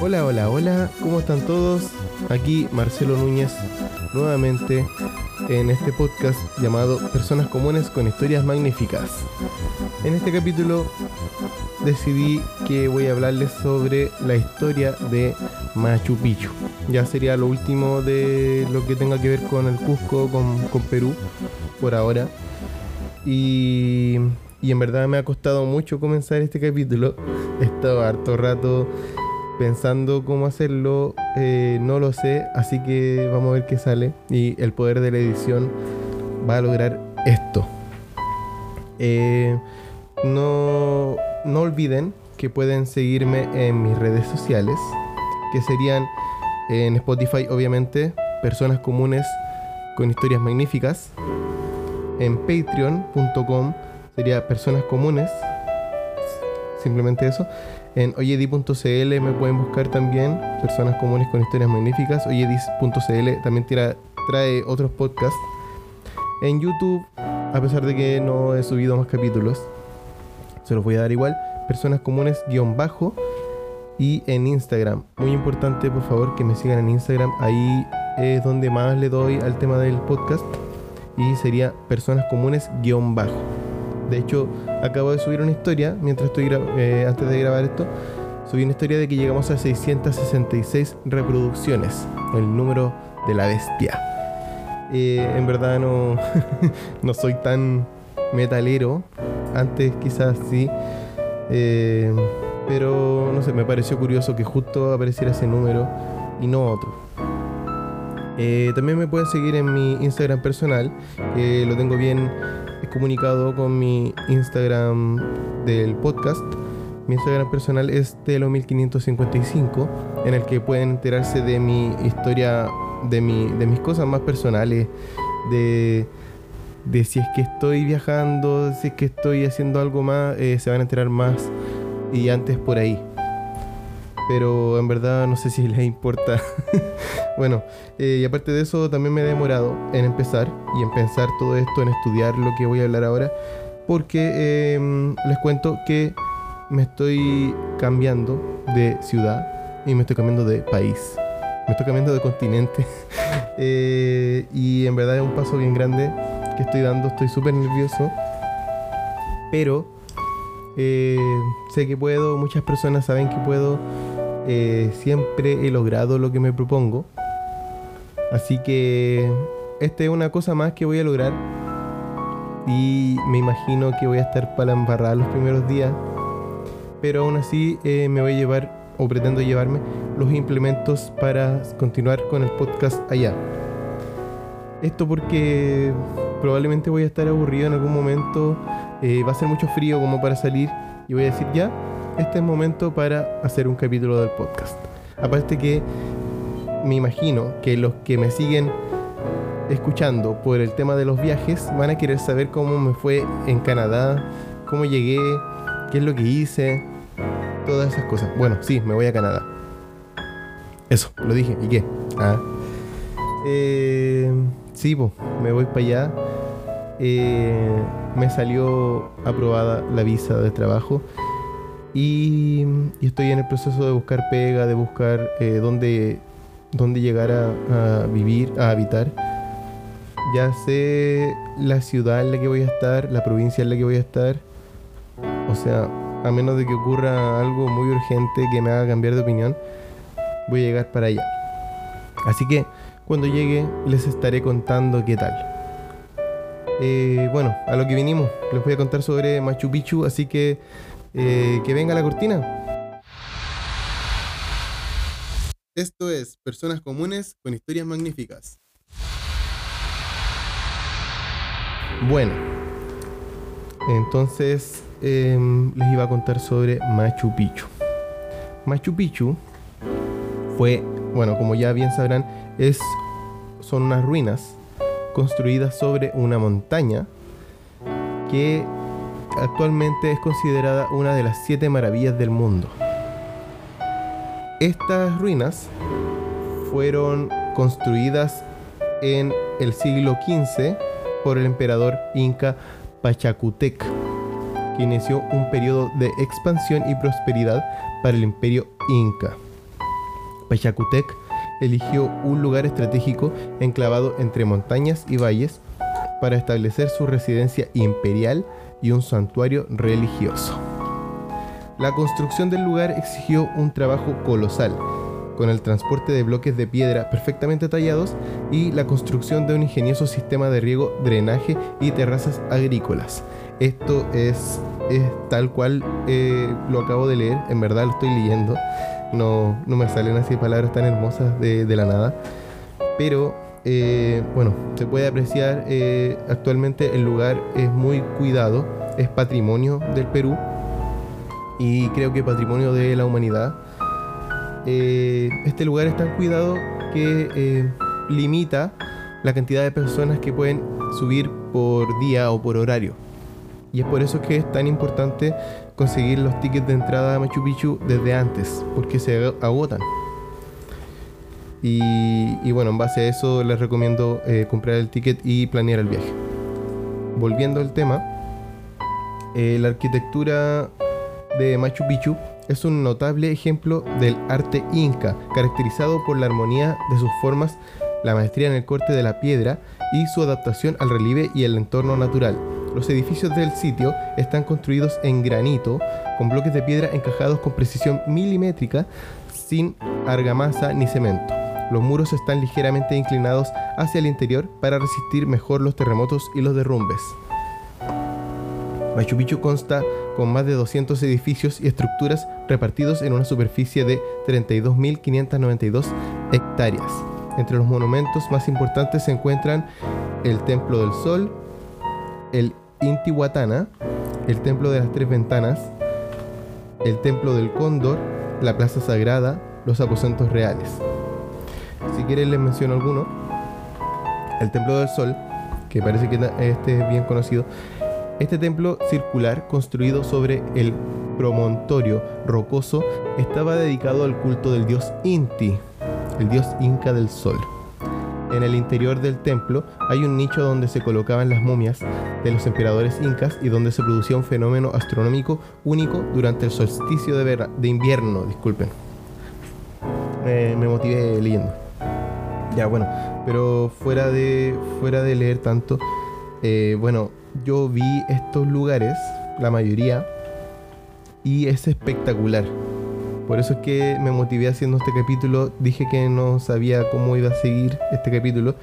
Hola, hola, hola, ¿cómo están todos? Aquí Marcelo Núñez nuevamente en este podcast llamado Personas Comunes con Historias Magníficas. En este capítulo decidí que voy a hablarles sobre la historia de Machu Picchu. Ya sería lo último de lo que tenga que ver con el Cusco, con, con Perú, por ahora. Y, y en verdad me ha costado mucho comenzar este capítulo. He estado harto rato pensando cómo hacerlo, eh, no lo sé, así que vamos a ver qué sale. Y el poder de la edición va a lograr esto. Eh, no, no olviden que pueden seguirme en mis redes sociales, que serían en Spotify, obviamente, personas comunes con historias magníficas. En patreon.com sería personas comunes, simplemente eso. En oyedi.cl me pueden buscar también personas comunes con historias magníficas. Oyedis.cl también trae otros podcasts. En YouTube, a pesar de que no he subido más capítulos, se los voy a dar igual. Personas comunes guion bajo. Y en Instagram, muy importante por favor que me sigan en Instagram. Ahí es donde más le doy al tema del podcast. Y sería personas comunes guion bajo. De hecho, acabo de subir una historia mientras estoy eh, antes de grabar esto. Subí una historia de que llegamos a 666 reproducciones, el número de la bestia. Eh, en verdad no, no soy tan metalero. Antes quizás sí. Eh, pero no sé, me pareció curioso que justo apareciera ese número y no otro. también me pueden seguir en mi Instagram personal, lo tengo bien comunicado con mi Instagram del podcast. Mi Instagram personal es Telo1555, en el que pueden enterarse de mi historia, de, mi, de mis cosas más personales, de, de si es que estoy viajando, si es que estoy haciendo algo más, eh, se van a enterar más y antes por ahí pero en verdad no sé si les importa. bueno, eh, y aparte de eso también me he demorado en empezar y en pensar todo esto, en estudiar lo que voy a hablar ahora, porque em, les cuento que me estoy cambiando de ciudad y me estoy cambiando de país. Me estoy cambiando de continente. Eh, y en verdad es un paso bien grande que estoy dando. Estoy súper nervioso. Pero eh, sé que puedo. Muchas personas saben que puedo eh, siempre he logrado lo que me propongo. Así que esta es una cosa más que voy a lograr. Y me imagino que voy a estar para embarrar los primeros días. Pero aún así eh, me voy a llevar, o pretendo llevarme, los implementos para continuar con el podcast allá. Esto porque probablemente voy a estar aburrido en algún momento. Eh, va a ser mucho frío como para salir. Y voy a decir ya, este es momento para hacer un capítulo del podcast. Aparte que me imagino que los que me siguen escuchando por el tema de los viajes van a querer saber cómo me fue en Canadá, cómo llegué, qué es lo que hice, todas esas cosas. Bueno, sí, me voy a Canadá. Eso, lo dije. ¿Y qué? Ah. Eh, sí, me voy para allá. Eh, me salió aprobada la visa de trabajo y, estoy en el proceso de buscar pega, de buscar eh, dónde, dónde, llegar a, vivir, a habitar. Ya sé la ciudad en la que voy a estar, la provincia en la que voy a estar. O sea, a menos de que ocurra algo muy urgente que me haga cambiar de opinión, voy a llegar para allá. Así que cuando llegue les estaré contando qué tal. Eh, bueno, a lo que vinimos, les voy a contar sobre Machu Picchu, así que eh, que venga la cortina. Esto es Personas Comunes con Historias Magníficas. Bueno, entonces em, les iba a contar sobre Machu Picchu. Machu Picchu fue, bueno, como ya bien sabrán, es, son unas ruinas construidas sobre una montaña que actualmente es considerada una de las siete maravillas del mundo. Estas ruinas fueron construidas en el siglo XV por el emperador inca Pachacutec, que inició un periodo de expansión y prosperidad para el imperio inca. Pachacutec eligió un lugar estratégico enclavado entre montañas y valles para establecer su residencia imperial y un santuario religioso. La construcción del lugar exigió un trabajo colosal, con el transporte de bloques de piedra perfectamente tallados y la construcción de un ingenioso sistema de riego, drenaje y terrazas agrícolas. Esto es, tal cual eh, lo acabo de leer, en verdad lo estoy leyendo. No, me salen así palabras tan hermosas de, la nada. Pero eh, bueno, se puede apreciar eh, actualmente el lugar es muy cuidado, es patrimonio del Perú y creo que patrimonio de la humanidad. Eh, este lugar es tan cuidado que limita la cantidad de personas que pueden subir por día o por horario. Y es por eso que es tan importante conseguir los tickets de entrada a Machu Picchu desde antes, porque se agotan. Y, bueno, en base a eso les recomiendo eh, comprar el ticket y planear el viaje. Volviendo al tema, la arquitectura de Machu Picchu es un notable ejemplo del arte inca, caracterizado por la armonía de sus formas, la maestría en el corte de la piedra y su adaptación al relieve y el entorno natural. Los edificios del sitio están construidos en granito, con bloques de piedra encajados con precisión milimétrica, sin argamasa ni cemento. Los muros están ligeramente inclinados hacia el interior para resistir mejor los terremotos y los derrumbes. Machu Picchu consta con más de 200 edificios y estructuras repartidos en una superficie de 32.592 hectáreas. Entre los monumentos más importantes se encuentran el Templo del Sol, el Intihuatana, el Templo de las Tres Ventanas, el Templo del Cóndor, la Plaza Sagrada, los aposentos reales. Si quieren les menciono alguno. El Templo del Sol, que parece que este es bien conocido, este templo circular, construido sobre el promontorio rocoso, estaba dedicado al culto del dios Inti, el dios inca del sol. En el interior del templo hay un nicho donde se colocaban las momias de los emperadores incas y donde se producía un fenómeno astronómico único durante el solsticio de, invierno. Disculpen. me motivé leyendo. Ya, bueno, pero fuera de, fuera de leer tanto, eh, bueno, yo vi estos lugares, la mayoría, y es espectacular. Por eso es que me motivé haciendo este capítulo. Dije que no sabía cómo iba a seguir este capítulo.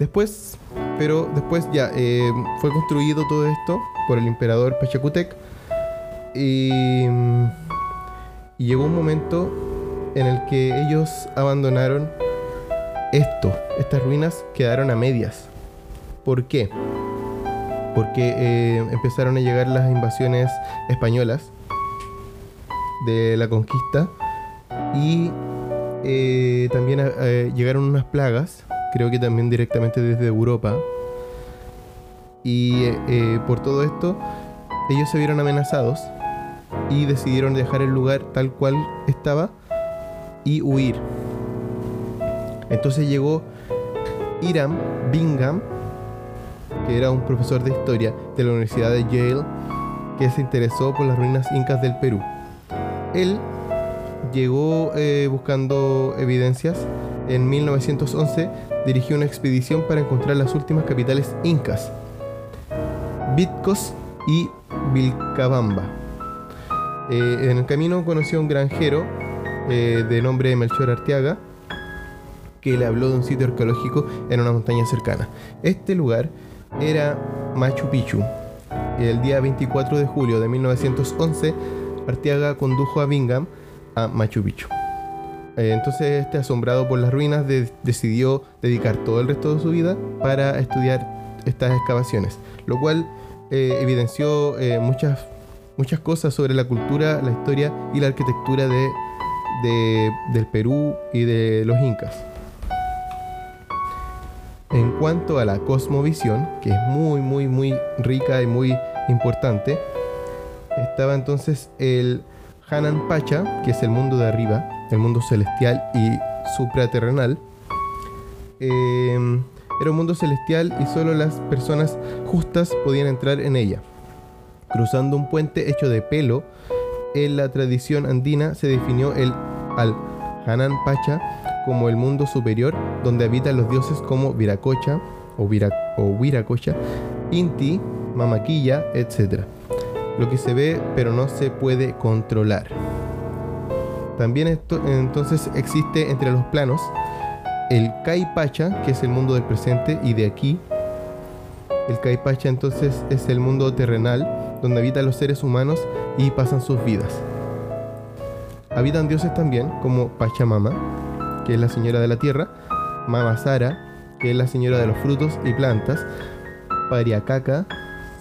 Después, pero después ya eh, fue construido todo esto por el emperador Pachacutec. Y, y llegó un momento en el que ellos abandonaron esto. Estas ruinas quedaron a medias. ¿Por qué? porque eh, empezaron a llegar las invasiones españolas de la conquista y eh, también eh, llegaron unas plagas, creo que también directamente desde Europa. Y por todo esto, ellos se vieron amenazados y decidieron dejar el lugar tal cual estaba y huir. Entonces llegó Iram Bingham, que era un profesor de historia de la Universidad de Yale, que se interesó por las ruinas incas del Perú. Él llegó eh, buscando evidencias. En 1911 dirigió una expedición para encontrar las últimas capitales incas, Bitcos y Vilcabamba. Eh, en el camino conoció a un granjero eh, de nombre Melchor Arteaga, que le habló de un sitio arqueológico en una montaña cercana. Este lugar era Machu Picchu. El día 24 de julio de 1911, Arteaga condujo a Bingham a Machu Picchu. Eh, entonces, este, asombrado por las ruinas, decidió dedicar todo el resto de su vida para estudiar estas excavaciones, lo cual eh, evidenció eh, muchas, muchas cosas sobre la cultura, la historia y la arquitectura de, del Perú y de los incas. En cuanto a la cosmovisión, que es muy, muy, muy rica y muy importante, estaba entonces el Hanan Pacha, que es el mundo de arriba, el mundo celestial y supraterrenal. Em, Era un mundo celestial y solo las personas justas podían entrar en ella. Cruzando un puente hecho de pelo, en la tradición andina se definió el al Hanan Pacha como el mundo superior donde habitan los dioses como Viracocha o, Vira, o Viracocha, Inti, Mamaquilla, etc. Lo que se ve pero no se puede controlar. También entonces existe entre los planos el Kai Pacha, que es el mundo del presente y de aquí. El Kai Pacha entonces es el mundo terrenal donde habitan los seres humanos y pasan sus vidas. Habitan dioses también como Pachamama, que es la señora de la tierra, Mama Sara, que es la señora de los frutos y plantas, Pariacaca,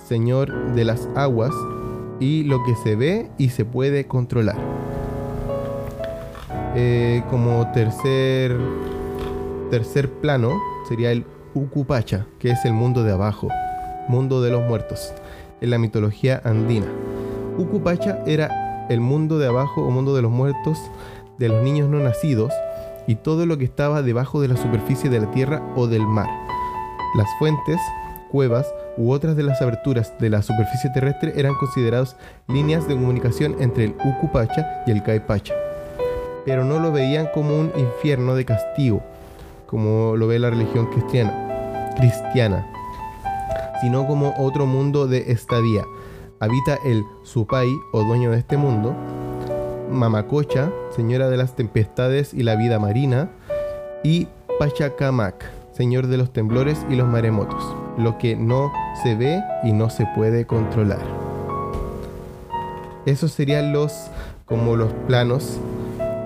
señor de las aguas, y lo que se ve y se puede controlar. Eh, como tercer, tercer plano sería el Ukupacha, que es el mundo de abajo, mundo de los muertos, en la mitología andina. Ukupacha era el mundo de abajo o mundo de los muertos de los niños no nacidos y todo lo que estaba debajo de la superficie de la tierra o del mar. Las fuentes, cuevas u otras de las aberturas de la superficie terrestre eran considerados líneas de comunicación entre el Ukupacha y el Kaipacha pero no lo veían como un infierno de castigo, como lo ve la religión cristiana, cristiana sino como otro mundo de estadía. Habita el Supai, o dueño de este mundo, Mamacocha, señora de las tempestades y la vida marina, y Pachacamac, señor de los temblores y los maremotos, lo que no se ve y no se puede controlar. Esos serían los como los planos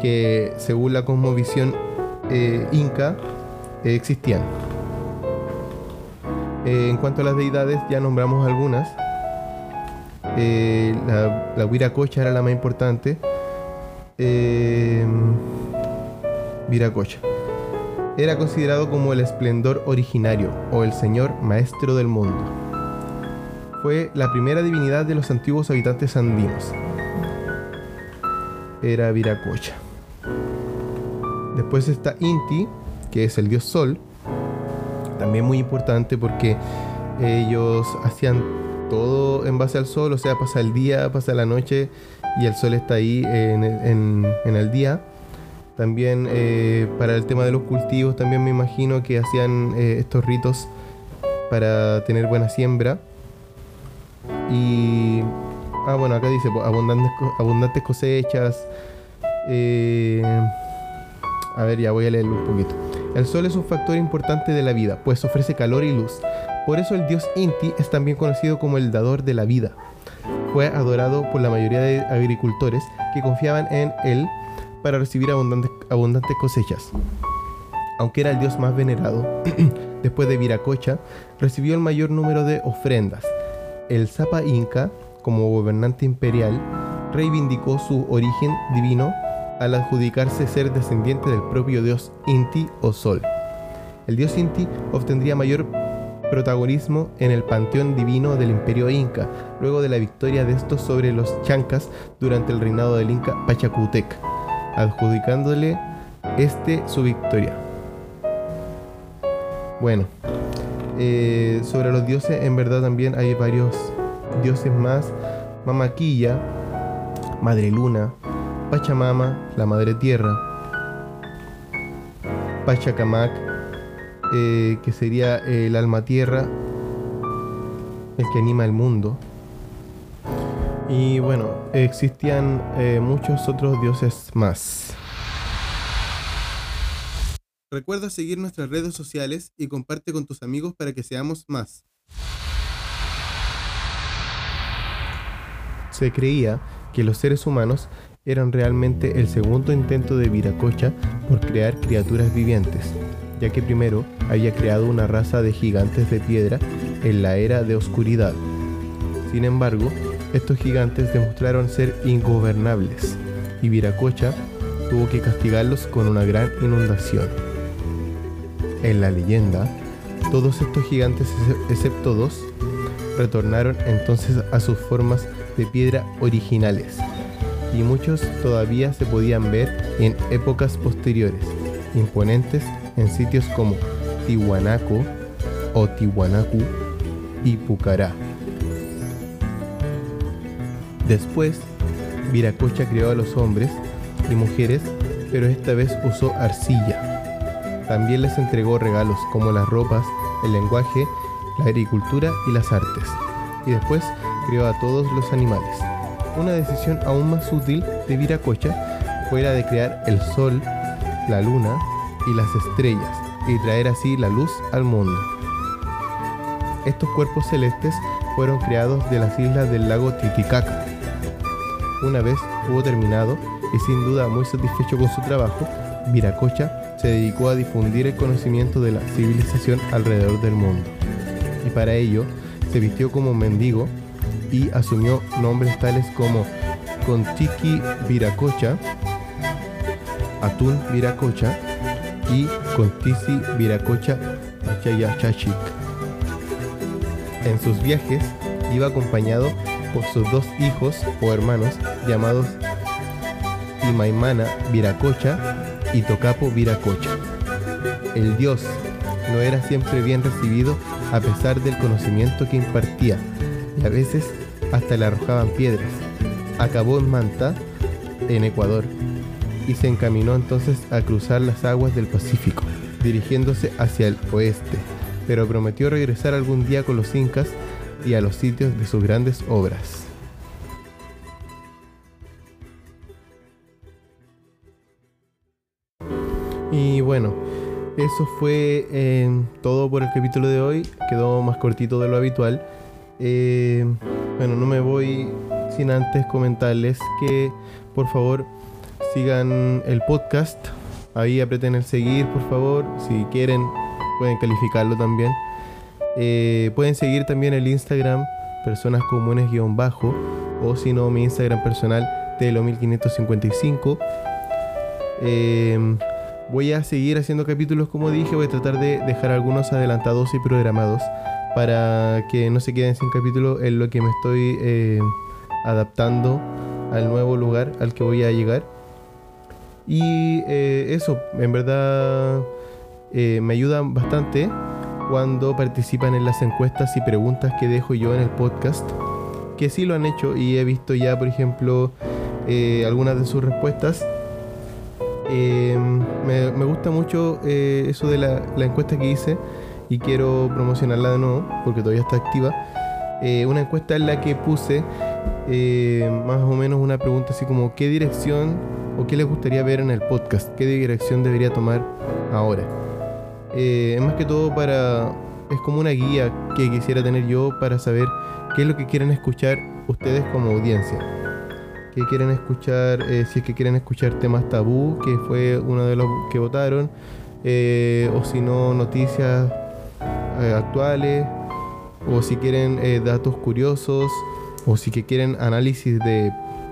que según la cosmovisión eh, inca eh, existían. Eh, en cuanto a las deidades, ya nombramos algunas. la, la Viracocha era la más importante. Viracocha. Era considerado como el esplendor originario o el señor maestro del mundo. Fue la primera divinidad de los antiguos habitantes andinos. Era Viracocha. Después está Inti, que es el dios sol. También muy importante porque ellos hacían todo en base al sol, o sea, pasa el día, pasa la noche y el sol está ahí en, el día. También eh, para el tema de los cultivos, también me imagino que hacían eh, estos ritos para tener buena siembra. Y. Ah, bueno, acá dice pues, abundantes, cosechas. Eh, a ver, ya voy a leerlo un poquito. El sol es un factor importante de la vida, pues ofrece calor y luz. Por eso el dios Inti es también conocido como el dador de la vida. Fue adorado por la mayoría de agricultores que confiaban en él para recibir abundantes, abundantes cosechas. Aunque era el dios más venerado, después de Viracocha, recibió el mayor número de ofrendas. El Zapa Inca, como gobernante imperial, reivindicó su origen divino al adjudicarse ser descendiente del propio dios Inti o Sol. El dios Inti obtendría mayor protagonismo en el panteón divino del imperio inca, luego de la victoria de estos sobre los chancas durante el reinado del inca Pachacutec, adjudicándole este su victoria. Bueno, eh, sobre los dioses en verdad también hay varios dioses más. Mamaquilla, Madre Luna, Pachamama, la Madre Tierra, Pachacamac, eh, que sería el alma tierra, el que anima el mundo. Y bueno, existían eh, muchos otros dioses más. Recuerda seguir nuestras redes sociales y comparte con tus amigos para que seamos más. Se creía que los seres humanos eran realmente el segundo intento de Viracocha por crear criaturas vivientes, ya que primero había creado una raza de gigantes de piedra en la era de oscuridad. Sin embargo, estos gigantes demostraron ser ingobernables y Viracocha tuvo que castigarlos con una gran inundación. En la leyenda, todos estos gigantes, excepto dos, retornaron entonces a sus formas de piedra originales y muchos todavía se podían ver en épocas posteriores, imponentes en sitios como Tihuanaco, Otiwanaku y Pucará. Después, Viracocha crió a los hombres y mujeres, pero esta vez usó arcilla. También les entregó regalos como las ropas, el lenguaje, la agricultura y las artes. Y después crió a todos los animales. Una decisión aún más útil de Viracocha fue la de crear el sol, la luna y las estrellas y traer así la luz al mundo. Estos cuerpos celestes fueron creados de las islas del lago Titicaca. Una vez hubo terminado y sin duda muy satisfecho con su trabajo, Viracocha se dedicó a difundir el conocimiento de la civilización alrededor del mundo. Y para ello se vistió como mendigo y asumió nombres tales como Contiki Viracocha, Atún Viracocha y Contisi Viracocha Achayachachik. En sus viajes iba acompañado por sus dos hijos o hermanos llamados Imaimana Viracocha y Tocapo Viracocha. El dios no era siempre bien recibido a pesar del conocimiento que impartía y a veces hasta le arrojaban piedras. Acabó en Manta, en Ecuador, y se encaminó entonces a cruzar las aguas del Pacífico, dirigiéndose hacia el oeste, pero prometió regresar algún día con los incas y a los sitios de sus grandes obras. Y bueno, eso fue eh, todo por el capítulo de hoy. Quedó más cortito de lo habitual. Eh, bueno, no me voy sin antes comentarles que por favor sigan el podcast. Ahí aprieten el seguir, por favor. Si quieren, pueden calificarlo también. Eh, pueden seguir también el Instagram, personas comunes-bajo, o si no, mi Instagram personal, telo1555. Em, voy a seguir haciendo capítulos como dije, voy a tratar de dejar algunos adelantados y programados para que no se queden sin capítulo en lo que me estoy eh, adaptando al nuevo lugar al que voy a llegar. Y eh, eso, en verdad, eh, me ayuda bastante cuando participan en las encuestas y preguntas que dejo yo en el podcast, que sí lo han hecho y he visto ya, por ejemplo, eh, algunas de sus respuestas. Me, gusta mucho eso de la, encuesta que hice y quiero promocionarla de nuevo porque todavía está activa. una encuesta en la que puse más o menos una pregunta así como ¿qué dirección o qué les gustaría ver en el podcast, qué dirección debería tomar ahora. Eh, es más que todo para... es como una guía que quisiera tener yo para saber qué es lo que quieren escuchar ustedes como audiencia. ¿Qué quieren escuchar? Eh, si es que quieren escuchar temas tabú, que fue uno de los que votaron, eh, o si no, noticias actuales, o si quieren datos curiosos, o si que quieren análisis de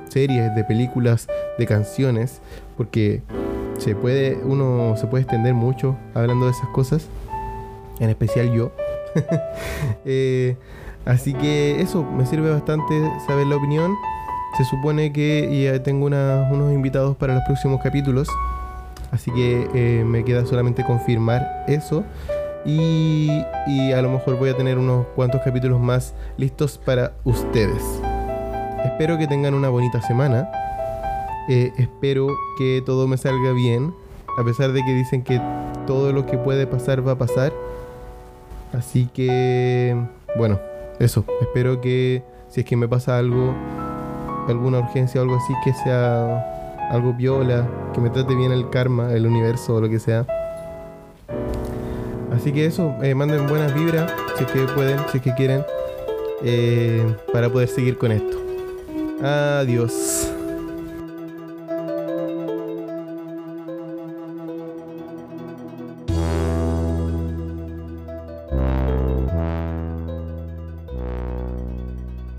series, de películas, de canciones, porque se puede, uno se puede extender mucho hablando de esas cosas, en especial yo. Eh, así que eso me sirve bastante saber la opinión. Se supone que ya tengo unos invitados para los próximos capítulos, así que eh, me queda solamente confirmar eso. Y, y a lo mejor voy a tener unos cuantos capítulos más listos para ustedes. Espero que tengan una bonita semana. Eh, espero que todo me salga bien. A pesar de que dicen que todo lo que puede pasar va a pasar. Así que, bueno, eso. Espero que si es que me pasa algo, alguna urgencia o algo así, que sea algo viola, que me trate bien el karma, el universo o lo que sea. Así que eso, eh, manden buenas vibras, si es que pueden, si es que quieren, eh, para poder seguir con esto. Adiós.